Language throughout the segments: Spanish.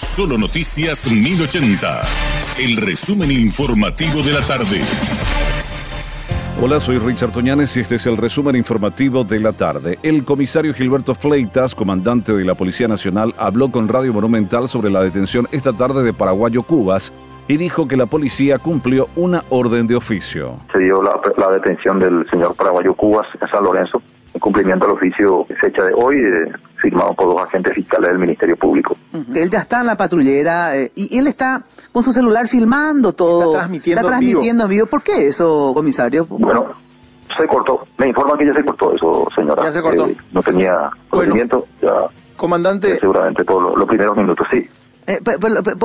Solo Noticias 1080. El resumen informativo de la tarde. Hola, soy Richard Toñanes y este es el resumen informativo de la tarde. El comisario Gilberto Fleitas, comandante de la Policía Nacional, habló con Radio Monumental sobre la detención esta tarde de Paraguayo Cubas y dijo que la policía cumplió una orden de oficio. Se dio la, detención del señor Paraguayo Cubas en San Lorenzo, en cumplimiento del oficio fecha de hoy, eh, firmado por dos agentes fiscales del Ministerio Público. Él ya está en la patrullera eh, y él está con su celular filmando todo. Está transmitiendo, está transmitiendo vivo. ¿Por qué eso, comisario? Bueno, se cortó. Me informan que ya se cortó eso, señora. Ya se cortó. Eh, no tenía conocimiento. ya, comandante. seguramente por los, primeros minutos, sí. Eh,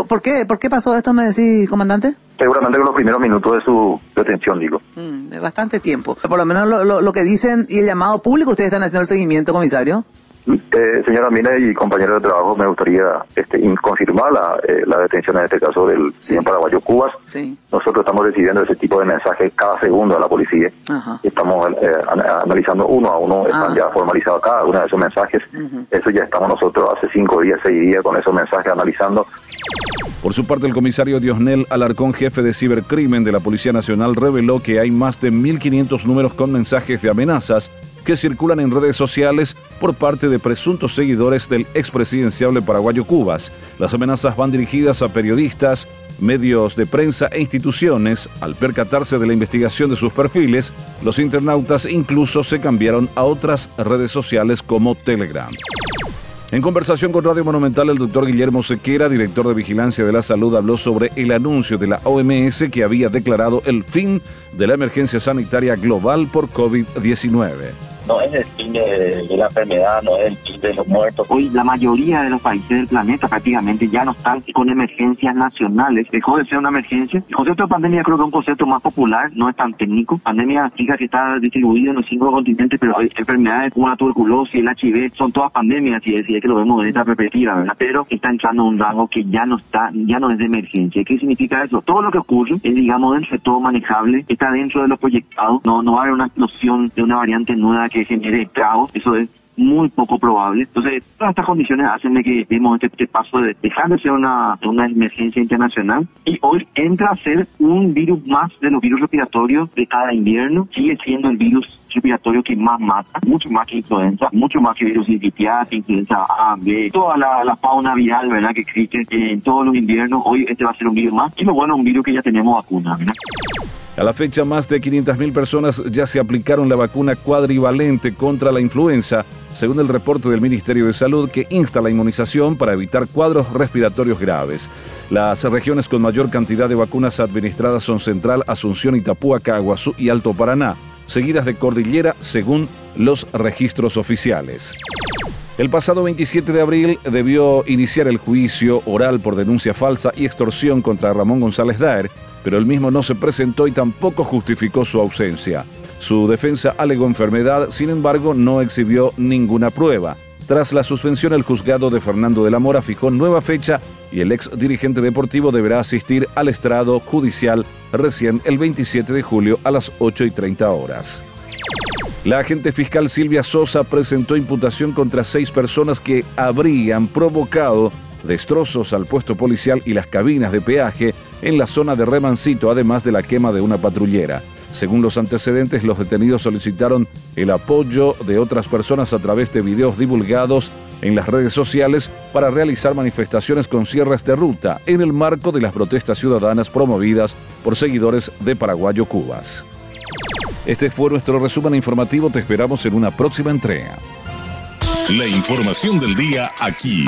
por, qué, ¿Por qué pasó esto, me decís, comandante? Seguramente en los primeros minutos de su detención, digo. Mm, bastante tiempo. Por lo menos lo, lo que dicen y el llamado público, ustedes están haciendo el seguimiento, comisario. Eh, señora Mina y compañeros de trabajo, me gustaría este, confirmar la, eh, la, detención en este caso del señor paraguayo Cubas. Nosotros estamos recibiendo ese tipo de mensajes cada segundo a la policía. Estamos eh, analizando uno a uno, están ah. ya formalizados cada uno de esos mensajes. Eso ya estamos nosotros hace cinco días, seis días con esos mensajes analizando. Por su parte, el comisario Diosnel Alarcón, jefe de cibercrimen de la Policía Nacional, reveló que hay más de 1.500 números con mensajes de amenazas que circulan en redes sociales por parte de presuntos seguidores del expresidenciable paraguayo Cubas. Las amenazas van dirigidas a periodistas, medios de prensa e instituciones. Al percatarse de la investigación de sus perfiles, los internautas incluso se cambiaron a otras redes sociales como Telegram. En conversación con Radio Monumental, el doctor Guillermo Sequera, director de Vigilancia de la Salud, habló sobre el anuncio de la OMS que había declarado el fin de la emergencia sanitaria global por COVID-19 no es el fin de, la enfermedad, no es el fin de los muertos. Hoy la mayoría de los países del planeta prácticamente ya no están con emergencias nacionales. Dejó de ser una emergencia. El concepto de pandemia creo que es un concepto más popular, no es tan técnico. Pandemia fija que está distribuido en los cinco continentes, pero hay enfermedades como la tuberculosis, el HIV, son todas pandemias, si es, que lo vemos desde esta perspectiva, ¿verdad? Pero está entrando en un rango que ya no está, ya no es de emergencia. ¿Qué significa eso? Todo lo que ocurre es, digamos, dentro de todo manejable, está dentro de lo proyectado, no, no va a haber una explosión de una variante nueva que genere caos, eso es muy poco probable. Entonces, todas estas condiciones hacen de que demos este, este, paso de dejar de ser una, una emergencia internacional y hoy entra a ser un virus más de los virus respiratorios de cada invierno. Sigue siendo el virus respiratorio que más mata, mucho más que influenza, mucho más que virus sincitial, influenza A, B, toda la, fauna viral, ¿verdad?, que existe en todos los inviernos. Hoy este va a ser un virus más y lo bueno, un virus que ya tenemos vacuna, ¿verdad? A la fecha, más de 500.000 personas ya se aplicaron la vacuna cuadrivalente contra la influenza, según el reporte del Ministerio de Salud que insta la inmunización para evitar cuadros respiratorios graves. Las regiones con mayor cantidad de vacunas administradas son Central, Asunción, Itapúa, Caguazú y Alto Paraná, seguidas de Cordillera según los registros oficiales. El pasado 27 de abril debió iniciar el juicio oral por denuncia falsa y extorsión contra Ramón González Daer, pero el mismo no se presentó y tampoco justificó su ausencia. Su defensa alegó enfermedad, sin embargo, no exhibió ninguna prueba. Tras la suspensión, el juzgado de Fernando de la Mora fijó nueva fecha y el ex dirigente deportivo deberá asistir al estrado judicial recién el 27 de julio a las 8 y 30 horas. La agente fiscal Silvia Sosa presentó imputación contra seis personas que habrían provocado destrozos al puesto policial y las cabinas de peaje en la zona de Remancito, además de la quema de una patrullera. Según los antecedentes, los detenidos solicitaron el apoyo de otras personas a través de videos divulgados en las redes sociales para realizar manifestaciones con cierres de ruta en el marco de las protestas ciudadanas promovidas por seguidores de Paraguayo Cubas. Este fue nuestro resumen informativo, te esperamos en una próxima entrega. La información del día aquí,